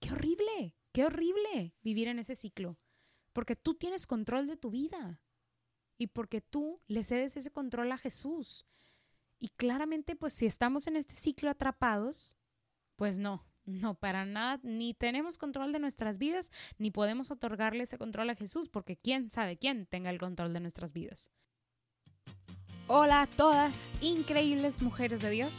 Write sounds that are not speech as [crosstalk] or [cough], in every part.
qué horrible, qué horrible vivir en ese ciclo, porque tú tienes control de tu vida y porque tú le cedes ese control a Jesús. Y claramente, pues si estamos en este ciclo atrapados, pues no, no, para nada, ni tenemos control de nuestras vidas, ni podemos otorgarle ese control a Jesús, porque quién sabe quién tenga el control de nuestras vidas. Hola a todas, increíbles mujeres de Dios,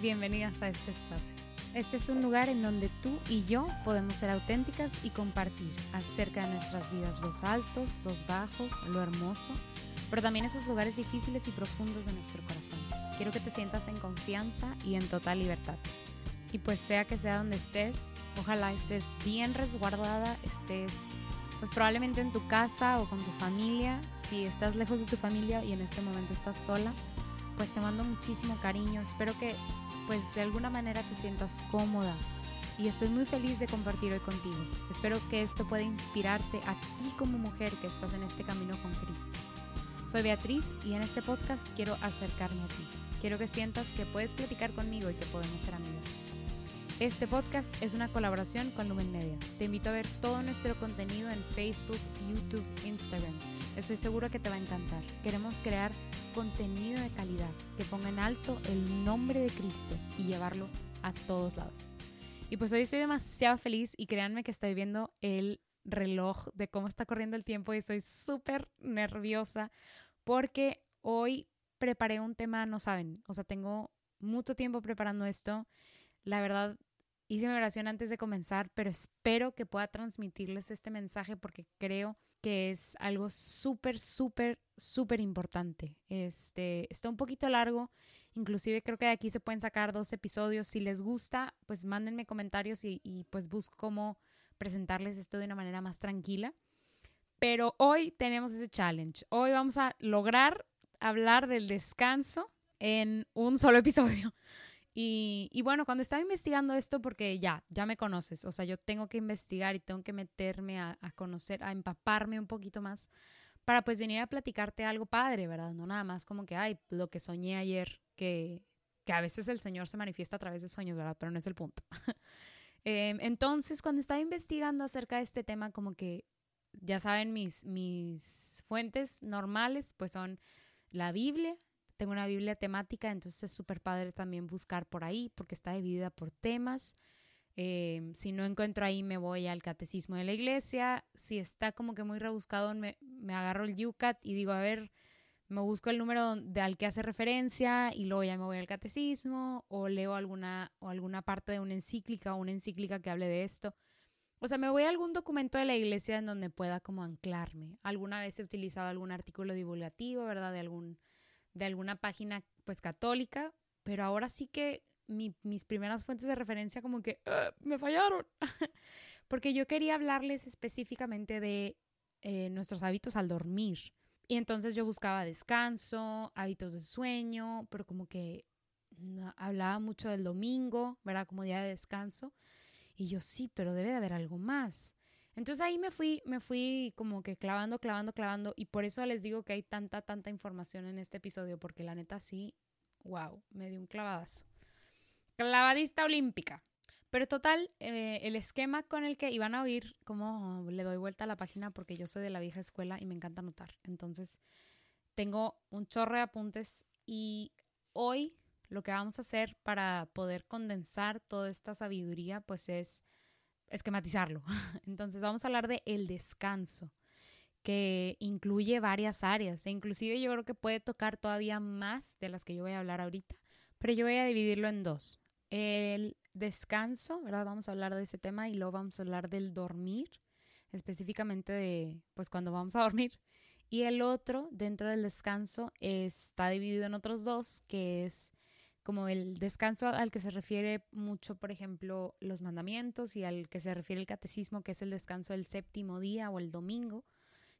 bienvenidas a este espacio. Este es un lugar en donde tú y yo podemos ser auténticas y compartir acerca de nuestras vidas, los altos, los bajos, lo hermoso, pero también esos lugares difíciles y profundos de nuestro corazón. Quiero que te sientas en confianza y en total libertad. Y pues sea que sea donde estés, ojalá estés bien resguardada, estés pues probablemente en tu casa o con tu familia. Si estás lejos de tu familia y en este momento estás sola, pues te mando muchísimo cariño. Espero que pues de alguna manera te sientas cómoda y estoy muy feliz de compartir hoy contigo. Espero que esto pueda inspirarte a ti como mujer que estás en este camino con Cristo. Soy Beatriz y en este podcast quiero acercarme a ti. Quiero que sientas que puedes platicar conmigo y que podemos ser amigas. Este podcast es una colaboración con Lumen Media. Te invito a ver todo nuestro contenido en Facebook, YouTube, Instagram. Estoy segura que te va a encantar. Queremos crear contenido de calidad que ponga en alto el nombre de Cristo y llevarlo a todos lados. Y pues hoy estoy demasiado feliz y créanme que estoy viendo el reloj de cómo está corriendo el tiempo y estoy súper nerviosa porque hoy preparé un tema, no saben, o sea, tengo mucho tiempo preparando esto. La verdad, hice mi oración antes de comenzar, pero espero que pueda transmitirles este mensaje porque creo que es algo súper, súper, súper importante. Este, está un poquito largo, inclusive creo que de aquí se pueden sacar dos episodios. Si les gusta, pues mándenme comentarios y, y pues busco cómo presentarles esto de una manera más tranquila. Pero hoy tenemos ese challenge. Hoy vamos a lograr hablar del descanso en un solo episodio. Y, bueno, cuando estaba investigando esto, porque ya, ya me conoces, o sea, yo tengo que investigar y tengo que meterme a, conocer, a empaparme un poquito más para pues venir a platicarte algo padre, ¿verdad? No nada más como que, ay, lo que soñé ayer, que, que a veces el Señor se manifiesta a través de sueños, ¿verdad? Pero no es el punto. [laughs] Em, entonces, cuando estaba investigando acerca de este tema, como que, ya saben, mis, mis fuentes normales, pues son la Biblia, tengo una Biblia temática, entonces es súper padre también buscar por ahí porque está dividida por temas. Em, si no encuentro ahí, me voy al catecismo de la iglesia. Si está como que muy rebuscado, me, me agarro el UCAT y digo, a ver, me busco el número al que hace referencia y luego ya me voy al catecismo o leo alguna, o alguna parte de una encíclica o una encíclica que hable de esto. O sea, me voy a algún documento de la iglesia en donde pueda como anclarme. Alguna vez he utilizado algún artículo divulgativo, ¿verdad? De algún de alguna página pues católica, pero ahora sí que mis primeras fuentes de referencia como que ah, me fallaron, [laughs] porque yo quería hablarles específicamente de eh, nuestros hábitos al dormir. Y entonces yo buscaba descanso, hábitos de sueño, pero como que hablaba mucho del domingo, ¿verdad? Como día de descanso. Y yo sí, pero debe de haber algo más. Entonces ahí me fui, me fui como que clavando, clavando, clavando y por eso les digo que hay tanta, tanta información en este episodio porque la neta sí, wow, me dio un clavadazo. Clavadista olímpica. Pero total, eh, el esquema con el que iban a oír, como le doy vuelta a la página porque yo soy de la vieja escuela y me encanta anotar. Entonces, tengo un chorro de apuntes y hoy lo que vamos a hacer para poder condensar toda esta sabiduría, pues es esquematizarlo. [laughs] Entonces vamos a hablar de el descanso, que incluye varias áreas e inclusive yo creo que puede tocar todavía más de las que yo voy a hablar ahorita, pero yo voy a dividirlo en dos. El descanso, ¿verdad? Vamos a hablar de ese tema y luego vamos a hablar del dormir, específicamente de pues cuando vamos a dormir. Y el otro, dentro del descanso, está dividido en otros dos, que es como el descanso al que se refiere mucho, por ejemplo, los mandamientos y al que se refiere el catecismo, que es el descanso del séptimo día o el domingo,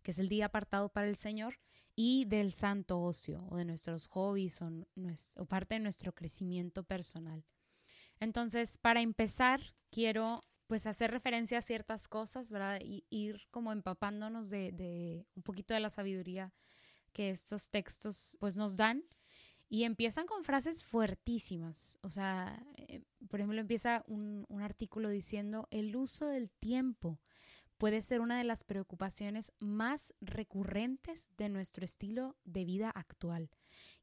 que es el día apartado para el Señor, y del santo ocio o de nuestros hobbies o, parte de nuestro crecimiento personal. Entonces, para empezar, quiero pues hacer referencia a ciertas cosas, ¿verdad? Y ir como empapándonos de, de un poquito de la sabiduría que estos textos pues nos dan Y empiezan con frases fuertísimas. O sea, eh, por ejemplo, empieza un, un artículo diciendo, el uso del tiempo puede ser una de las preocupaciones más recurrentes de nuestro estilo de vida actual.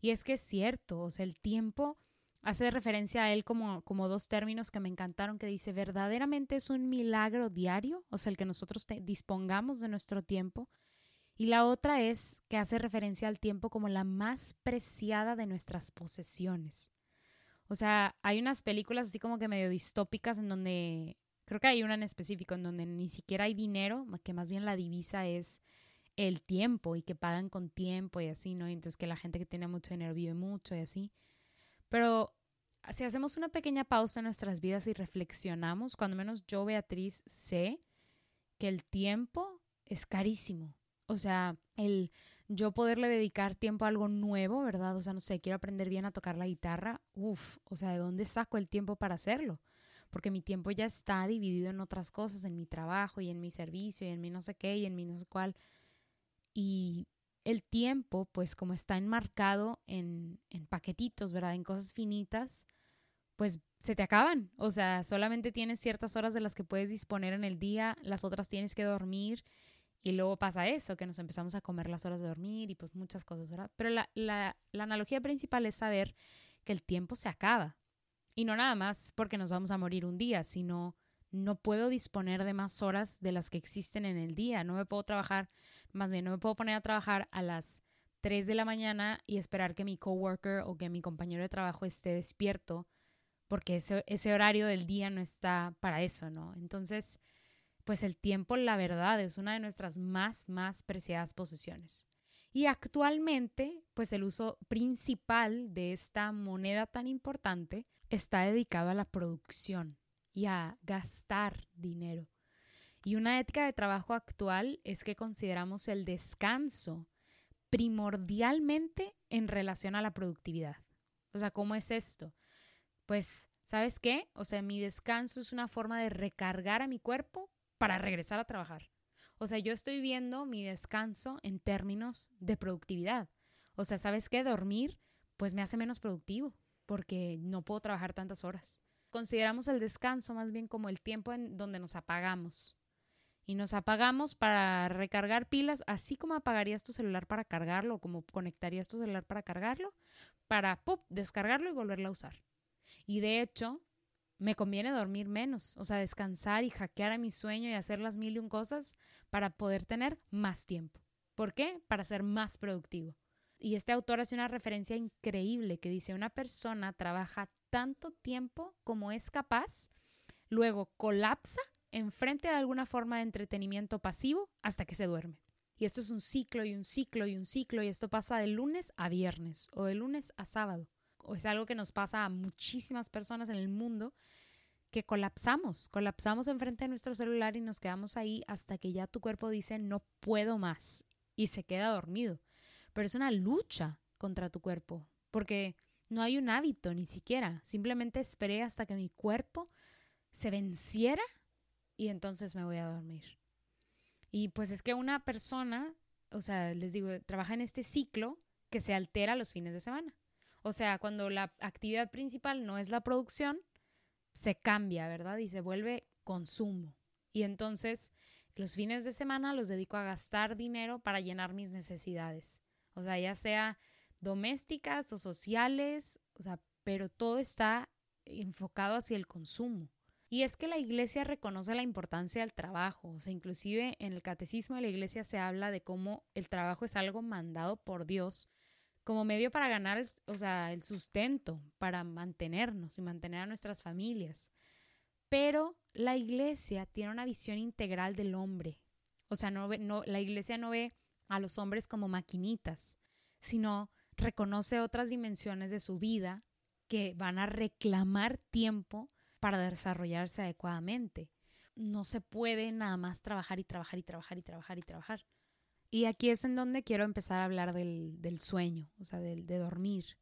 Y es que es cierto, o sea, el tiempo hace referencia a él como, como dos términos que me encantaron, que dice, verdaderamente es un milagro diario, o sea, el que nosotros dispongamos de nuestro tiempo. Y la otra es que hace referencia al tiempo como la más preciada de nuestras posesiones. O sea, hay unas películas así como que medio distópicas en donde, creo que hay una en específico, en donde ni siquiera hay dinero, que más bien la divisa es el tiempo y que pagan con tiempo y así, ¿no? Y entonces que la gente que tiene mucho dinero vive mucho y así. Pero si hacemos una pequeña pausa en nuestras vidas y reflexionamos, cuando menos yo, Beatriz, sé que el tiempo es carísimo. O sea, el yo poderle dedicar tiempo a algo nuevo, ¿verdad? O sea, no sé, quiero aprender bien a tocar la guitarra. Uf, o sea, ¿de dónde saco el tiempo para hacerlo? Porque mi tiempo ya está dividido en otras cosas, en mi trabajo y en mi servicio y en mi no sé qué y en mi no sé cuál. Y el tiempo, pues como está enmarcado en, en paquetitos, ¿verdad? En cosas finitas, pues se te acaban. O sea, solamente tienes ciertas horas de las que puedes disponer en el día, las otras tienes que dormir y luego pasa eso, que nos empezamos a comer las horas de dormir y pues muchas cosas, ¿verdad? Pero la, la, analogía principal es saber que el tiempo se acaba. Y no nada más porque nos vamos a morir un día, sino no puedo disponer de más horas de las que existen en el día. No me puedo trabajar, más bien, no me puedo poner a trabajar a las 3 de la mañana y esperar que mi coworker o que mi compañero de trabajo esté despierto, porque ese, ese horario del día no está para eso, ¿no? Entonces, pues el tiempo, la verdad, es una de nuestras más, más preciadas posesiones. Y actualmente, pues el uso principal de esta moneda tan importante está dedicado a la producción y a gastar dinero. Y una ética de trabajo actual es que consideramos el descanso primordialmente en relación a la productividad. O sea, ¿cómo es esto? Pues, ¿sabes qué? O sea, mi descanso es una forma de recargar a mi cuerpo para regresar a trabajar. O sea, yo estoy viendo mi descanso en términos de productividad. O sea, ¿sabes qué? Dormir, pues me hace menos productivo porque no puedo trabajar tantas horas consideramos el descanso más bien como el tiempo en donde nos apagamos. Y nos apagamos para recargar pilas, así como apagarías tu celular para cargarlo, como conectarías tu celular para cargarlo, para ¡pum! descargarlo y volverlo a usar. Y de hecho, me conviene dormir menos, o sea, descansar y hackear a mi sueño y hacer las mil y un cosas para poder tener más tiempo. ¿Por qué? Para ser más productivo. Y este autor hace una referencia increíble que dice, una persona trabaja tanto tiempo como es capaz, luego colapsa enfrente de alguna forma de entretenimiento pasivo hasta que se duerme. Y esto es un ciclo y un ciclo y un ciclo y esto pasa de lunes a viernes o de lunes a sábado. O es algo que nos pasa a muchísimas personas en el mundo que colapsamos, colapsamos enfrente de nuestro celular y nos quedamos ahí hasta que ya tu cuerpo dice no puedo más y se queda dormido. Pero es una lucha contra tu cuerpo, porque no hay un hábito ni siquiera. Simplemente esperé hasta que mi cuerpo se venciera y entonces me voy a dormir. Y pues es que una persona, o sea, les digo, trabaja en este ciclo que se altera los fines de semana. O sea, cuando la actividad principal no es la producción, se cambia, ¿verdad? Y se vuelve consumo. Y entonces los fines de semana los dedico a gastar dinero para llenar mis necesidades. O sea, ya sea domésticas o sociales, o sea, pero todo está enfocado hacia el consumo. Y es que la iglesia reconoce la importancia del trabajo, o sea, inclusive en el catecismo de la iglesia se habla de cómo el trabajo es algo mandado por Dios como medio para ganar, o sea, el sustento, para mantenernos y mantener a nuestras familias. Pero la iglesia tiene una visión integral del hombre. O sea, no, no, la iglesia no ve a los hombres como maquinitas, sino reconoce otras dimensiones de su vida que van a reclamar tiempo para desarrollarse adecuadamente. No se puede nada más trabajar y trabajar y trabajar y trabajar y trabajar. Y aquí es en donde quiero empezar a hablar del, sueño, o sea, del, de dormir.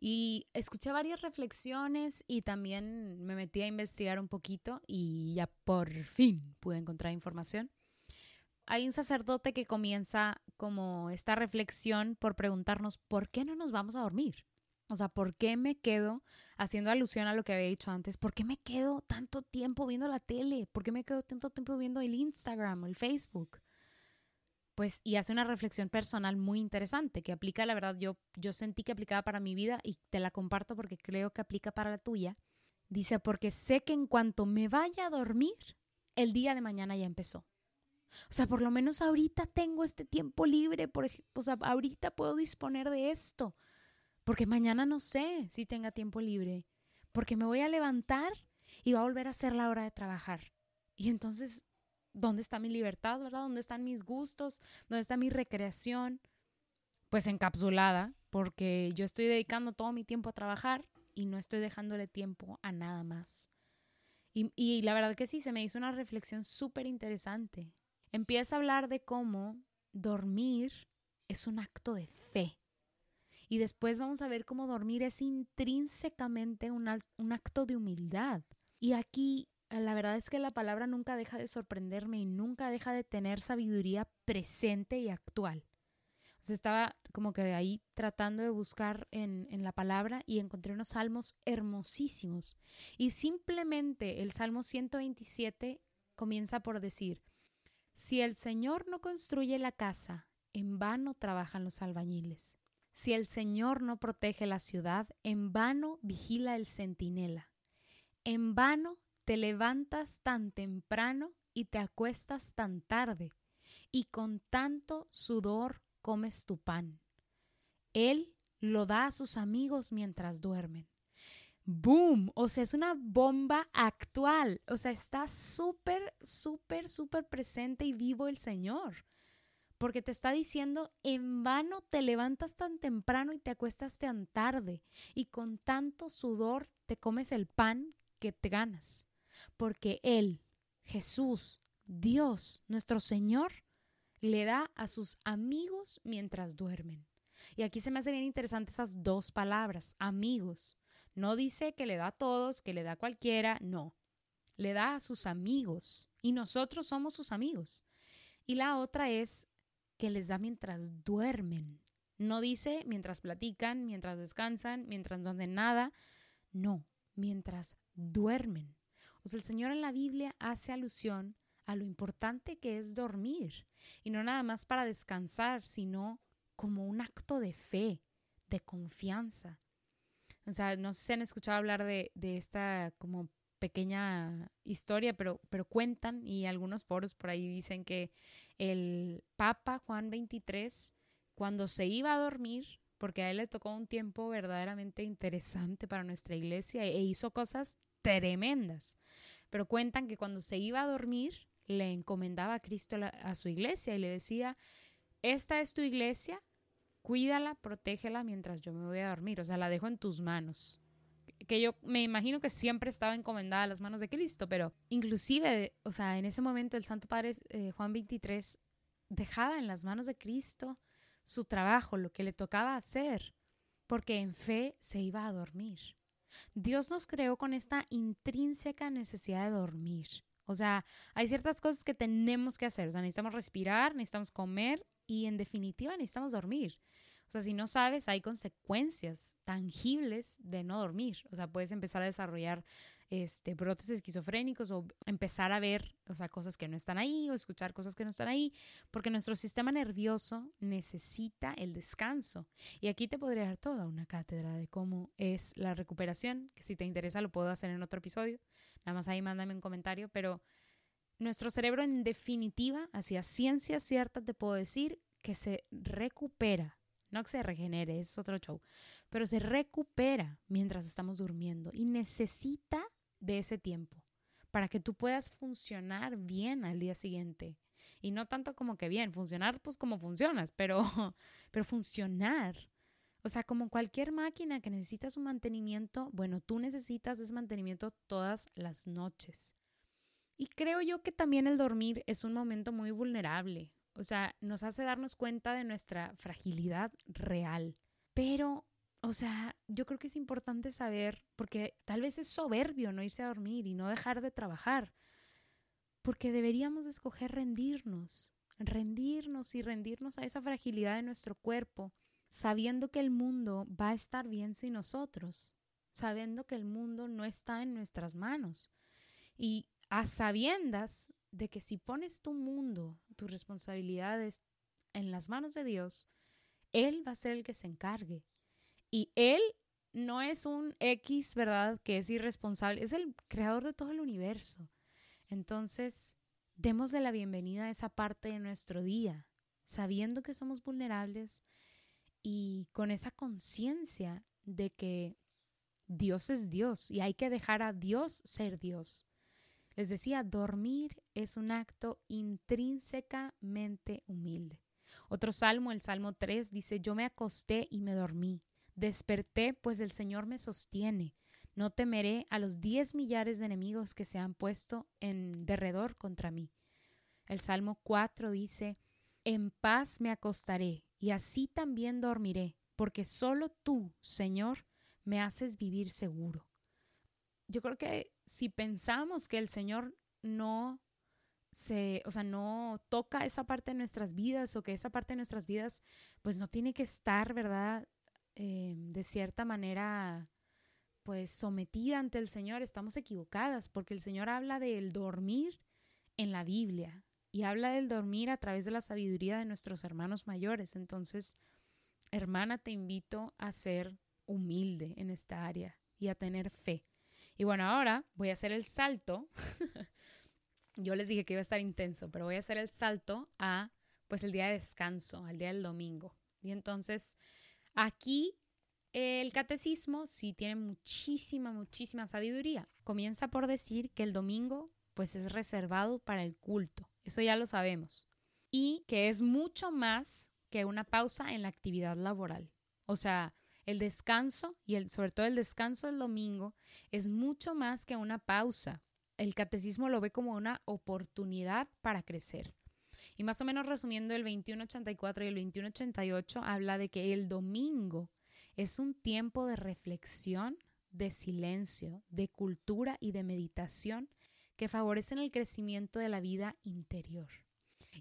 Y escuché varias reflexiones y también me metí a investigar un poquito y ya por fin pude encontrar información hay un sacerdote que comienza como esta reflexión por preguntarnos, ¿por qué no nos vamos a dormir? O sea, ¿por qué me quedo, haciendo alusión a lo que había dicho antes, ¿por qué me quedo tanto tiempo viendo la tele? ¿Por qué me quedo tanto tiempo viendo el Instagram el Facebook? Pues, y hace una reflexión personal muy interesante que aplica, la verdad, yo, yo sentí que aplicaba para mi vida y te la comparto porque creo que aplica para la tuya. Dice, porque sé que en cuanto me vaya a dormir, el día de mañana ya empezó. O sea, por lo menos ahorita tengo este tiempo libre, por o sea, ahorita puedo disponer de esto. Porque mañana no sé si tenga tiempo libre. Porque me voy a levantar y va a volver a ser la hora de trabajar. Y entonces, ¿dónde está mi libertad, verdad? ¿Dónde están mis gustos? ¿Dónde está mi recreación? Pues encapsulada, porque yo estoy dedicando todo mi tiempo a trabajar y no estoy dejándole tiempo a nada más. Y, la verdad que sí, se me hizo una reflexión súper interesante. Empieza a hablar de cómo dormir es un acto de fe. Y después vamos a ver cómo dormir es intrínsecamente un acto de humildad. Y aquí la verdad es que la palabra nunca deja de sorprenderme y nunca deja de tener sabiduría presente y actual. O estaba como que ahí tratando de buscar en, en, la palabra y encontré unos salmos hermosísimos. Y simplemente el Salmo 127 comienza por decir, si el Señor no construye la casa, en vano trabajan los albañiles. Si el Señor no protege la ciudad, en vano vigila el centinela. En vano te levantas tan temprano y te acuestas tan tarde, y con tanto sudor comes tu pan. Él lo da a sus amigos mientras duermen. ¡Boom! O sea, es una bomba actual. O sea, está súper, súper, súper presente y vivo el Señor. Porque te está diciendo, en vano te levantas tan temprano y te acuestas tan tarde. Y con tanto sudor te comes el pan que te ganas. Porque Él, Jesús, Dios, nuestro Señor, le da a sus amigos mientras duermen. Y aquí se me hace bien interesante esas dos palabras, amigos. No dice que le da a todos, que le da a cualquiera, no. Le da a sus amigos y nosotros somos sus amigos. Y la otra es que les da mientras duermen. No dice mientras platican, mientras descansan, mientras no hacen nada. No, mientras duermen. Sea, el Señor en la Biblia hace alusión a lo importante que es dormir. Y no nada más para descansar, sino como un acto de fe, de confianza, o sea, no sé si han escuchado hablar de, esta como pequeña historia, pero, pero cuentan y algunos foros por ahí dicen que el Papa Juan XXIII, cuando se iba a dormir, porque a él le tocó un tiempo verdaderamente interesante para nuestra iglesia e hizo cosas tremendas, pero cuentan que cuando se iba a dormir, le encomendaba a Cristo a su iglesia y le decía, esta es tu iglesia, cuídala, protégela mientras yo me voy a dormir, o sea, la dejo en tus manos. Que yo me imagino que siempre estaba encomendada a las manos de Cristo, pero inclusive, o sea, en ese momento el Santo Padre eh, Juan 23 dejaba en las manos de Cristo su trabajo, lo que le tocaba hacer, porque en fe se iba a dormir. Dios nos creó con esta intrínseca necesidad de dormir. O sea, hay ciertas cosas que tenemos que hacer. O sea, necesitamos respirar, necesitamos comer y en definitiva necesitamos dormir. O sea, si no sabes, hay consecuencias tangibles de no dormir. O sea, puedes empezar a desarrollar este, brotes esquizofrénicos o empezar a ver, o sea, cosas que no están ahí o escuchar cosas que no están ahí, porque nuestro sistema nervioso necesita el descanso. Y aquí te podría dar toda una cátedra de cómo es la recuperación, que si te interesa lo puedo hacer en otro episodio. Nada más ahí mándame un comentario, pero nuestro cerebro en definitiva, hacia ciencia cierta te puedo decir que se recupera no que se regenere, es otro show. Pero se recupera mientras estamos durmiendo y necesita de ese tiempo para que tú puedas funcionar bien al día siguiente. Y no tanto como que bien, funcionar pues como funcionas, pero, [laughs] pero funcionar. O sea, como cualquier máquina que necesita su mantenimiento, bueno, tú necesitas ese mantenimiento todas las noches. Y creo yo que también el dormir es un momento muy vulnerable. O sea, nos hace darnos cuenta de nuestra fragilidad real. Pero, o sea, yo creo que es importante saber, porque tal vez es soberbio no irse a dormir y no dejar de trabajar, porque deberíamos escoger rendirnos, rendirnos y rendirnos a esa fragilidad de nuestro cuerpo sabiendo que el mundo va a estar bien sin nosotros, sabiendo que el mundo no está en nuestras manos y a sabiendas de que si pones tu mundo, tus responsabilidades en las manos de Dios, Él va a ser el que se encargue. Y Él no es un X, ¿verdad? Que es irresponsable, es el creador de todo el universo. Entonces, démosle la bienvenida a esa parte de nuestro día, sabiendo que somos vulnerables y con esa conciencia de que Dios es Dios y hay que dejar a Dios ser Dios. Les decía, dormir es un acto intrínsecamente humilde. Otro salmo, el Salmo 3, dice, yo me acosté y me dormí. Desperté, pues el Señor me sostiene. No temeré a los diez millares de enemigos que se han puesto en derredor contra mí. El Salmo 4 dice, En paz me acostaré y así también dormiré, porque solo tú, Señor, me haces vivir seguro yo creo que si pensamos que el Señor no se, o sea, no toca esa parte de nuestras vidas o que esa parte de nuestras vidas, pues no tiene que estar, ¿verdad? Eh, de cierta manera, pues sometida ante el Señor, estamos equivocadas, porque el Señor habla del dormir en la Biblia y habla del dormir a través de la sabiduría de nuestros hermanos mayores. Entonces, hermana, te invito a ser humilde en esta área y a tener fe. Y bueno, ahora voy a hacer el salto. [laughs] Yo les dije que iba a estar intenso, pero voy a hacer el salto a pues el día de descanso, al día del domingo. Y entonces aquí el catecismo sí tiene muchísima, muchísima sabiduría. Comienza por decir que el domingo pues es reservado para el culto. Eso ya lo sabemos. Y que es mucho más que una pausa en la actividad laboral. O sea, el descanso y el, sobre todo el descanso del domingo es mucho más que una pausa. El catecismo lo ve como una oportunidad para crecer. Y más o menos resumiendo, el 2184 y el 2188 habla de que el domingo es un tiempo de reflexión, de silencio, de cultura y de meditación que favorecen el crecimiento de la vida interior.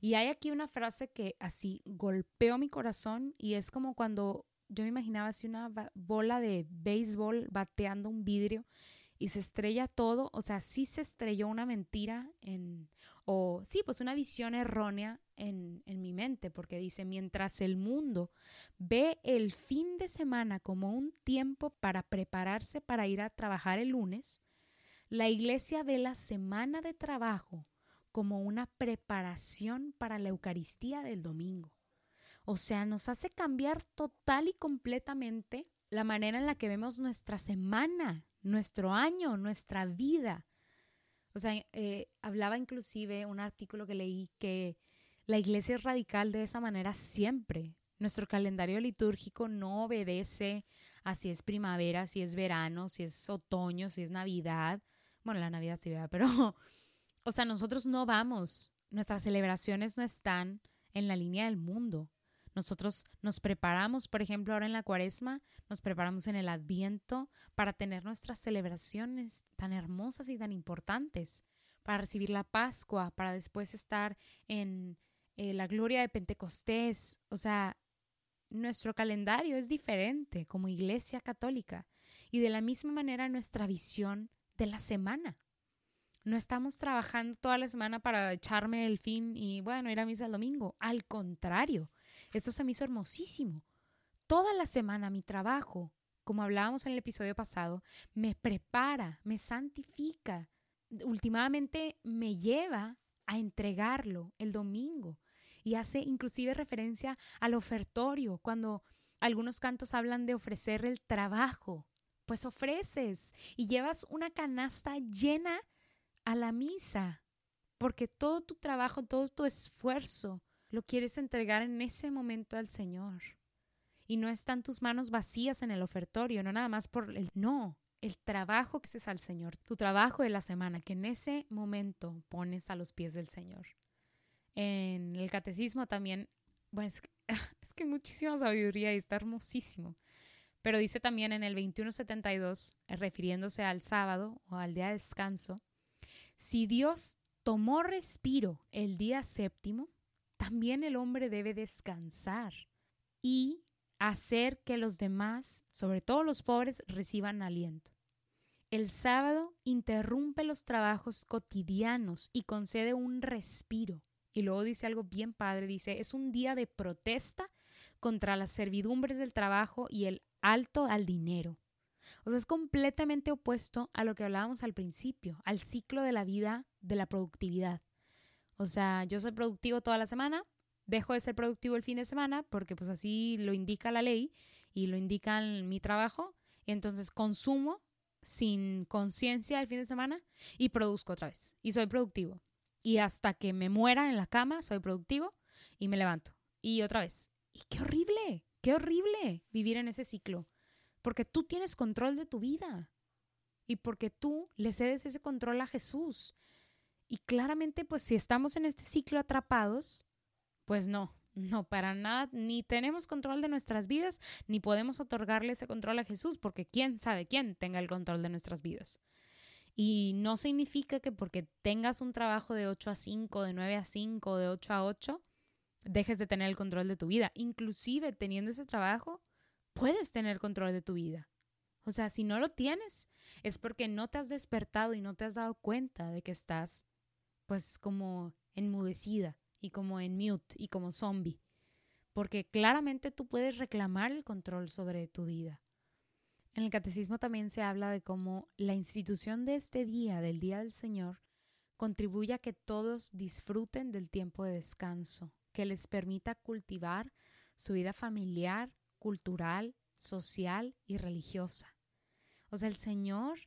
Y hay aquí una frase que así golpeó mi corazón y es como cuando yo me imaginaba así una bola de béisbol bateando un vidrio y se estrella todo, o sea, sí se estrelló una mentira en, o sí, pues una visión errónea en, en mi mente, porque dice, mientras el mundo ve el fin de semana como un tiempo para prepararse para ir a trabajar el lunes, la iglesia ve la semana de trabajo como una preparación para la Eucaristía del domingo. O sea, nos hace cambiar total y completamente la manera en la que vemos nuestra semana, nuestro año, nuestra vida. O sea, eh, hablaba inclusive un artículo que leí que la iglesia es radical de esa manera siempre. Nuestro calendario litúrgico no obedece a si es primavera, si es verano, si es otoño, si es Navidad. Bueno, la Navidad sí, ¿verdad? [laughs] Pero, o sea, nosotros no vamos, nuestras celebraciones no están en la línea del mundo. Nosotros nos preparamos, por ejemplo, ahora en la cuaresma, nos preparamos en el adviento para tener nuestras celebraciones tan hermosas y tan importantes, para recibir la Pascua, para después estar en eh, la gloria de Pentecostés. O sea, nuestro calendario es diferente como iglesia católica y de la misma manera nuestra visión de la semana. No estamos trabajando toda la semana para echarme el fin y bueno, ir a misa el domingo. Al contrario, esto se me hizo hermosísimo. Toda la semana mi trabajo, como hablábamos en el episodio pasado, me prepara, me santifica. Últimamente me lleva a entregarlo el domingo y hace inclusive referencia al ofertorio cuando algunos cantos hablan de ofrecer el trabajo. Pues ofreces y llevas una canasta llena a la misa, porque todo tu trabajo, todo tu esfuerzo lo quieres entregar en ese momento al Señor. Y no están tus manos vacías en el ofertorio, no nada más por el no, el trabajo que es al Señor, tu trabajo de la semana, que en ese momento pones a los pies del Señor. En el catecismo también, bueno, es que, [laughs] es muchísima sabiduría y está hermosísimo. Pero dice también en el 2172, eh, refiriéndose al sábado o al día de descanso, si Dios tomó respiro el día séptimo, también el hombre debe descansar y hacer que los demás, sobre todo los pobres, reciban aliento. El sábado interrumpe los trabajos cotidianos y concede un respiro. Y luego dice algo bien padre, dice, es un día de protesta contra las servidumbres del trabajo y el alto al dinero. O sea, es completamente opuesto a lo que hablábamos al principio, al ciclo de la vida de la productividad. O sea, yo soy productivo toda la semana, dejo de ser productivo el fin de semana porque pues así lo indica la ley y lo indica mi trabajo. Entonces consumo sin conciencia el fin de semana y produzco otra vez. Y soy productivo. Y hasta que me muera en la cama, soy productivo y me levanto. Y otra vez. Y qué horrible, qué horrible vivir en ese ciclo. Porque tú tienes control de tu vida. Y porque tú le cedes ese control a Jesús. Y claramente, pues si estamos en este ciclo atrapados, pues no, no, para nada, ni tenemos control de nuestras vidas, ni podemos otorgarle ese control a Jesús, porque quién sabe quién tenga el control de nuestras vidas. Y no significa que porque tengas un trabajo de 8 a 5, de 9 a 5, de 8 a 8, dejes de tener el control de tu vida. Inclusive teniendo ese trabajo, puedes tener control de tu vida. O sea, si no lo tienes, es porque no te has despertado y no te has dado cuenta de que estás, pues, como enmudecida y como en mute y como zombie, porque claramente tú puedes reclamar el control sobre tu vida. En el catecismo también se habla de cómo la institución de este día, del Día del Señor, contribuye a que todos disfruten del tiempo de descanso, que les permita cultivar su vida familiar, cultural, social y religiosa. O sea, el Señor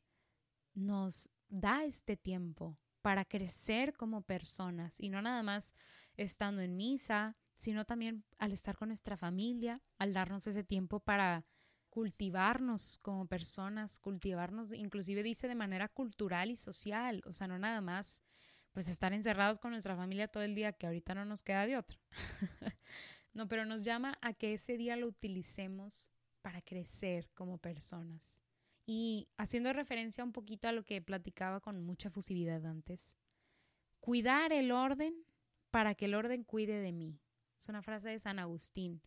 nos da este tiempo para crecer como personas y no nada más estando en misa, sino también al estar con nuestra familia, al darnos ese tiempo para cultivarnos como personas, cultivarnos, inclusive dice de manera cultural y social, o sea, no nada más pues estar encerrados con nuestra familia todo el día, que ahorita no nos queda de otra. [laughs] no, pero nos llama a que ese día lo utilicemos para crecer como personas. Y haciendo referencia un poquito a lo que platicaba con mucha fusividad antes, cuidar el orden para que el orden cuide de mí. Es una frase de San Agustín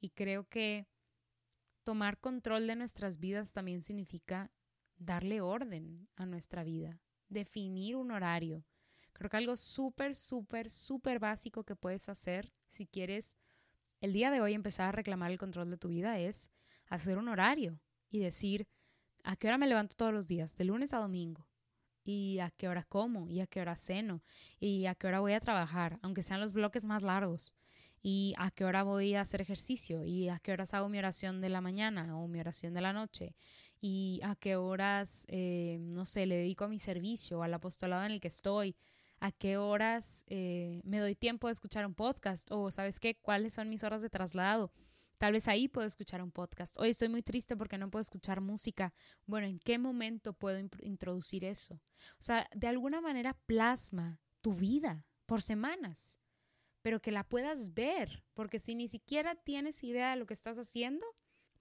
y creo que tomar control de nuestras vidas también significa darle orden a nuestra vida, definir un horario. Creo que algo súper, súper, súper básico que puedes hacer si quieres el día de hoy empezar a reclamar el control de tu vida es hacer un horario y decir a qué hora me levanto todos los días, de lunes a domingo, y a qué hora como, y a qué hora ceno, y a qué hora voy a trabajar, aunque sean los bloques más largos, y a qué hora voy a hacer ejercicio, y a qué horas hago mi oración de la mañana o mi oración de la noche, y a qué horas, eh, no sé, le dedico a mi servicio, al apostolado en el que estoy, a qué horas eh, me doy tiempo de escuchar un podcast, o sabes qué, cuáles son mis horas de traslado Tal vez ahí puedo escuchar un podcast. Hoy estoy muy triste porque no puedo escuchar música. Bueno, ¿en qué momento puedo introducir eso? O sea, de alguna manera plasma tu vida por semanas, pero que la puedas ver, porque si ni siquiera tienes idea de lo que estás haciendo,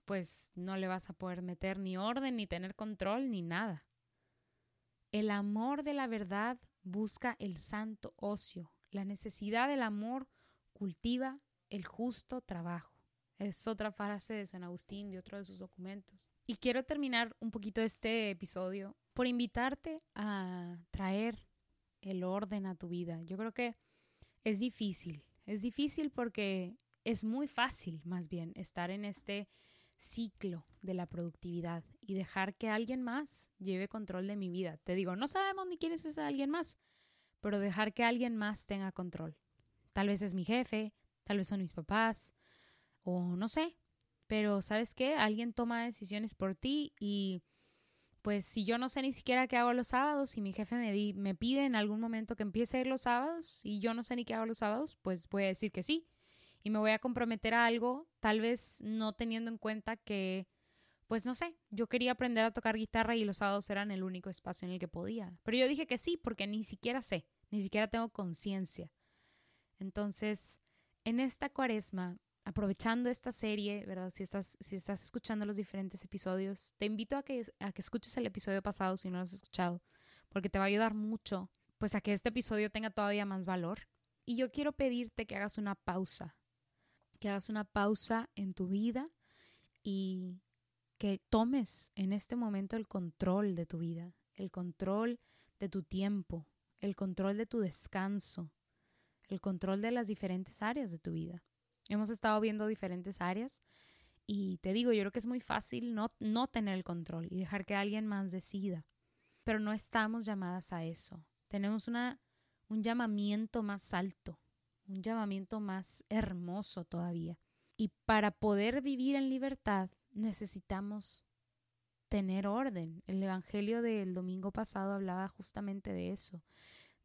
pues no le vas a poder meter ni orden, ni tener control, ni nada. El amor de la verdad busca el santo ocio. La necesidad del amor cultiva el justo trabajo. Es otra frase de San Agustín, de otro de sus documentos. Y quiero terminar un poquito este episodio por invitarte a traer el orden a tu vida. Yo creo que es difícil. Es difícil porque es muy fácil, más bien, estar en este ciclo de la productividad y dejar que alguien más lleve control de mi vida. Te digo, no sabemos ni quién es ese alguien más, pero dejar que alguien más tenga control. Tal vez es mi jefe, tal vez son mis papás, o no sé, pero ¿sabes qué? Alguien toma decisiones por ti y pues si yo no sé ni siquiera qué hago los sábados y mi jefe me, me pide en algún momento que empiece a ir los sábados y yo no sé ni qué hago los sábados, pues voy a decir que sí y me voy a comprometer a algo, tal vez no teniendo en cuenta que, pues no sé, yo quería aprender a tocar guitarra y los sábados eran el único espacio en el que podía. Pero yo dije que sí porque ni siquiera sé, ni siquiera tengo conciencia. Entonces, en esta cuaresma aprovechando esta serie, ¿verdad? Si estás, si estás escuchando los diferentes episodios, te invito a que, a que escuches el episodio pasado si no lo has escuchado, porque te va a ayudar mucho, pues a que este episodio tenga todavía más valor. Y yo quiero pedirte que hagas una pausa, que hagas una pausa en tu vida y que tomes en este momento el control de tu vida, el control de tu tiempo, el control de tu descanso, el control de las diferentes áreas de tu vida. Hemos estado viendo diferentes áreas y te digo, yo creo que es muy fácil no, no tener el control y dejar que alguien más decida, pero no estamos llamadas a eso. Tenemos una, un llamamiento más alto, un llamamiento más hermoso todavía. Y para poder vivir en libertad necesitamos tener orden. El Evangelio del domingo pasado hablaba justamente de eso,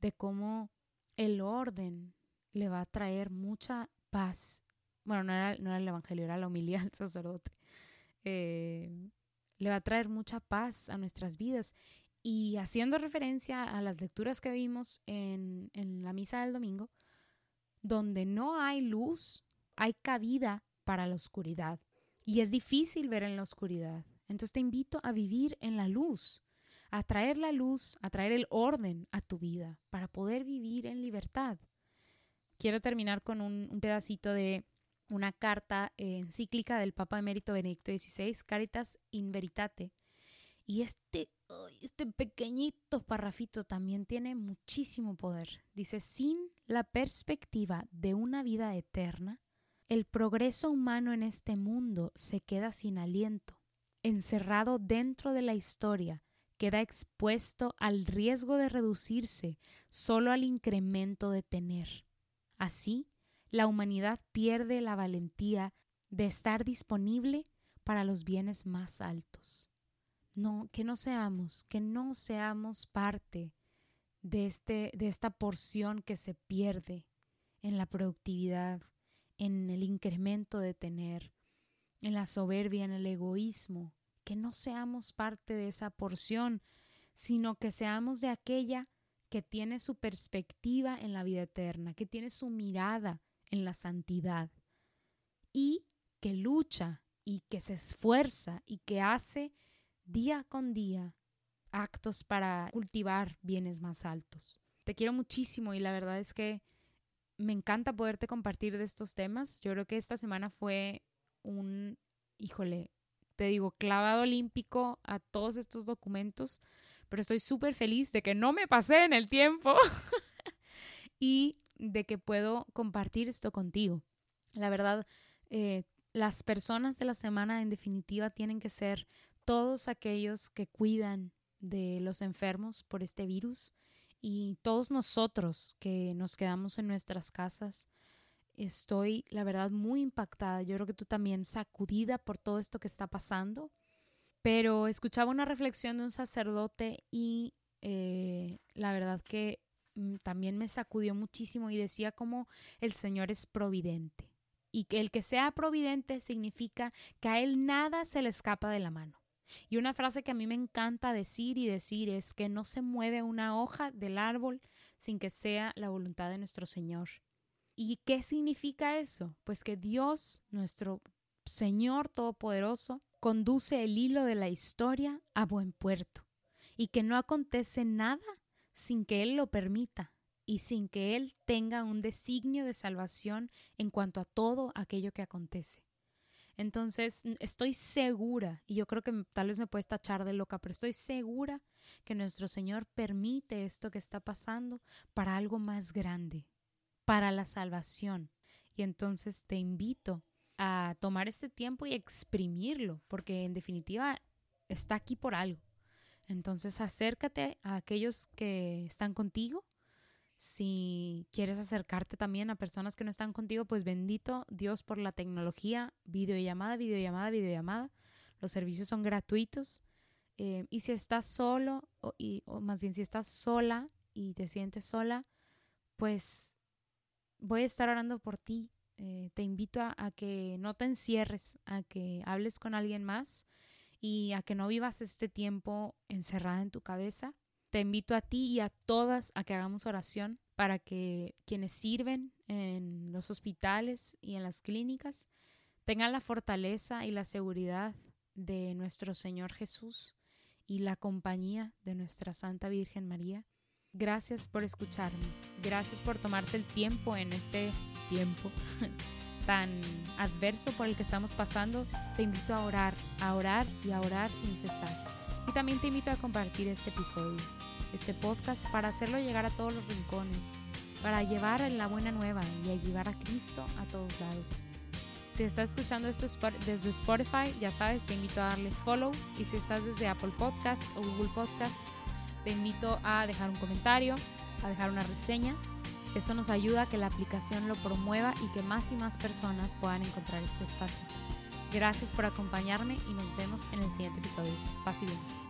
de cómo el orden le va a traer mucha paz. Bueno, no era, no era el Evangelio, era la humildad del sacerdote. Eh, le va a traer mucha paz a nuestras vidas. Y haciendo referencia a las lecturas que vimos en, en la misa del domingo, donde no hay luz, hay cabida para la oscuridad. Y es difícil ver en la oscuridad. Entonces te invito a vivir en la luz, a traer la luz, a traer el orden a tu vida para poder vivir en libertad. Quiero terminar con un, pedacito de una carta encíclica del Papa Emérito Benedicto XVI, Caritas in Veritate. Y este, este pequeñito parrafito también tiene muchísimo poder. Dice, sin la perspectiva de una vida eterna, el progreso humano en este mundo se queda sin aliento encerrado dentro de la historia, queda expuesto al riesgo de reducirse solo al incremento de tener. Así, la humanidad pierde la valentía de estar disponible para los bienes más altos. No, que no seamos, que no seamos parte de, este, de esta porción que se pierde en la productividad, en el incremento de tener, en la soberbia, en el egoísmo, que no seamos parte de esa porción, sino que seamos de aquella que tiene su perspectiva en la vida eterna, que tiene su mirada en la santidad y que lucha y que se esfuerza y que hace día con día actos para cultivar bienes más altos. Te quiero muchísimo y la verdad es que me encanta poderte compartir de estos temas. Yo creo que esta semana fue un, híjole, te digo, clavado olímpico a todos estos documentos, pero estoy súper feliz de que no me pasé en el tiempo [laughs] y de que puedo compartir esto contigo. La verdad, eh, las personas de la semana en definitiva tienen que ser todos aquellos que cuidan de los enfermos por este virus y todos nosotros que nos quedamos en nuestras casas Estoy, la verdad, muy impactada. Yo creo que tú también sacudida por todo esto que está pasando. Pero escuchaba una reflexión de un sacerdote y eh, la verdad que también me sacudió muchísimo y decía como el Señor es providente. Y que el que sea providente significa que a Él nada se le escapa de la mano. Y una frase que a mí me encanta decir y decir es que no se mueve una hoja del árbol sin que sea la voluntad de nuestro Señor. ¿Y qué significa eso? Pues que Dios, nuestro Señor Todopoderoso, conduce el hilo de la historia a buen puerto y que no acontece nada sin que Él lo permita y sin que Él tenga un designio de salvación en cuanto a todo aquello que acontece. Entonces, estoy segura, y yo creo que tal vez me puedes tachar de loca, pero estoy segura que nuestro Señor permite esto que está pasando para algo más grande, para la salvación. Y entonces te invito a tomar este tiempo y exprimirlo, porque en definitiva está aquí por algo. Entonces acércate a aquellos que están contigo. Si quieres acercarte también a personas que no están contigo, pues bendito Dios por la tecnología, videollamada, videollamada, videollamada. Los servicios son gratuitos. Eh, y si estás solo, o, más bien si estás sola y te sientes sola, pues voy a estar orando por ti. Eh, te invito a, que no te encierres, a que hables con alguien más y a que no vivas este tiempo encerrada en tu cabeza. Te invito a ti y a todas a que hagamos oración para que quienes sirven en los hospitales y en las clínicas tengan la fortaleza y la seguridad de nuestro Señor Jesús y la compañía de nuestra Santa Virgen María Gracias por escucharme. Gracias por tomarte el tiempo en este tiempo [laughs] tan adverso por el que estamos pasando, te invito a orar, a orar y a orar sin cesar. Y también te invito a compartir este episodio, este podcast, para hacerlo llegar a todos los rincones, para llevar la buena nueva y a llevar a Cristo a todos lados. Si estás escuchando esto desde Spotify, ya sabes, te invito a darle follow. Y si estás desde Apple Podcasts o Google Podcasts, te invito a dejar un comentario, a dejar una reseña. Esto nos ayuda a que la aplicación lo promueva y que más y más personas puedan encontrar este espacio. Gracias por acompañarme y nos vemos en el siguiente episodio. Paz bien.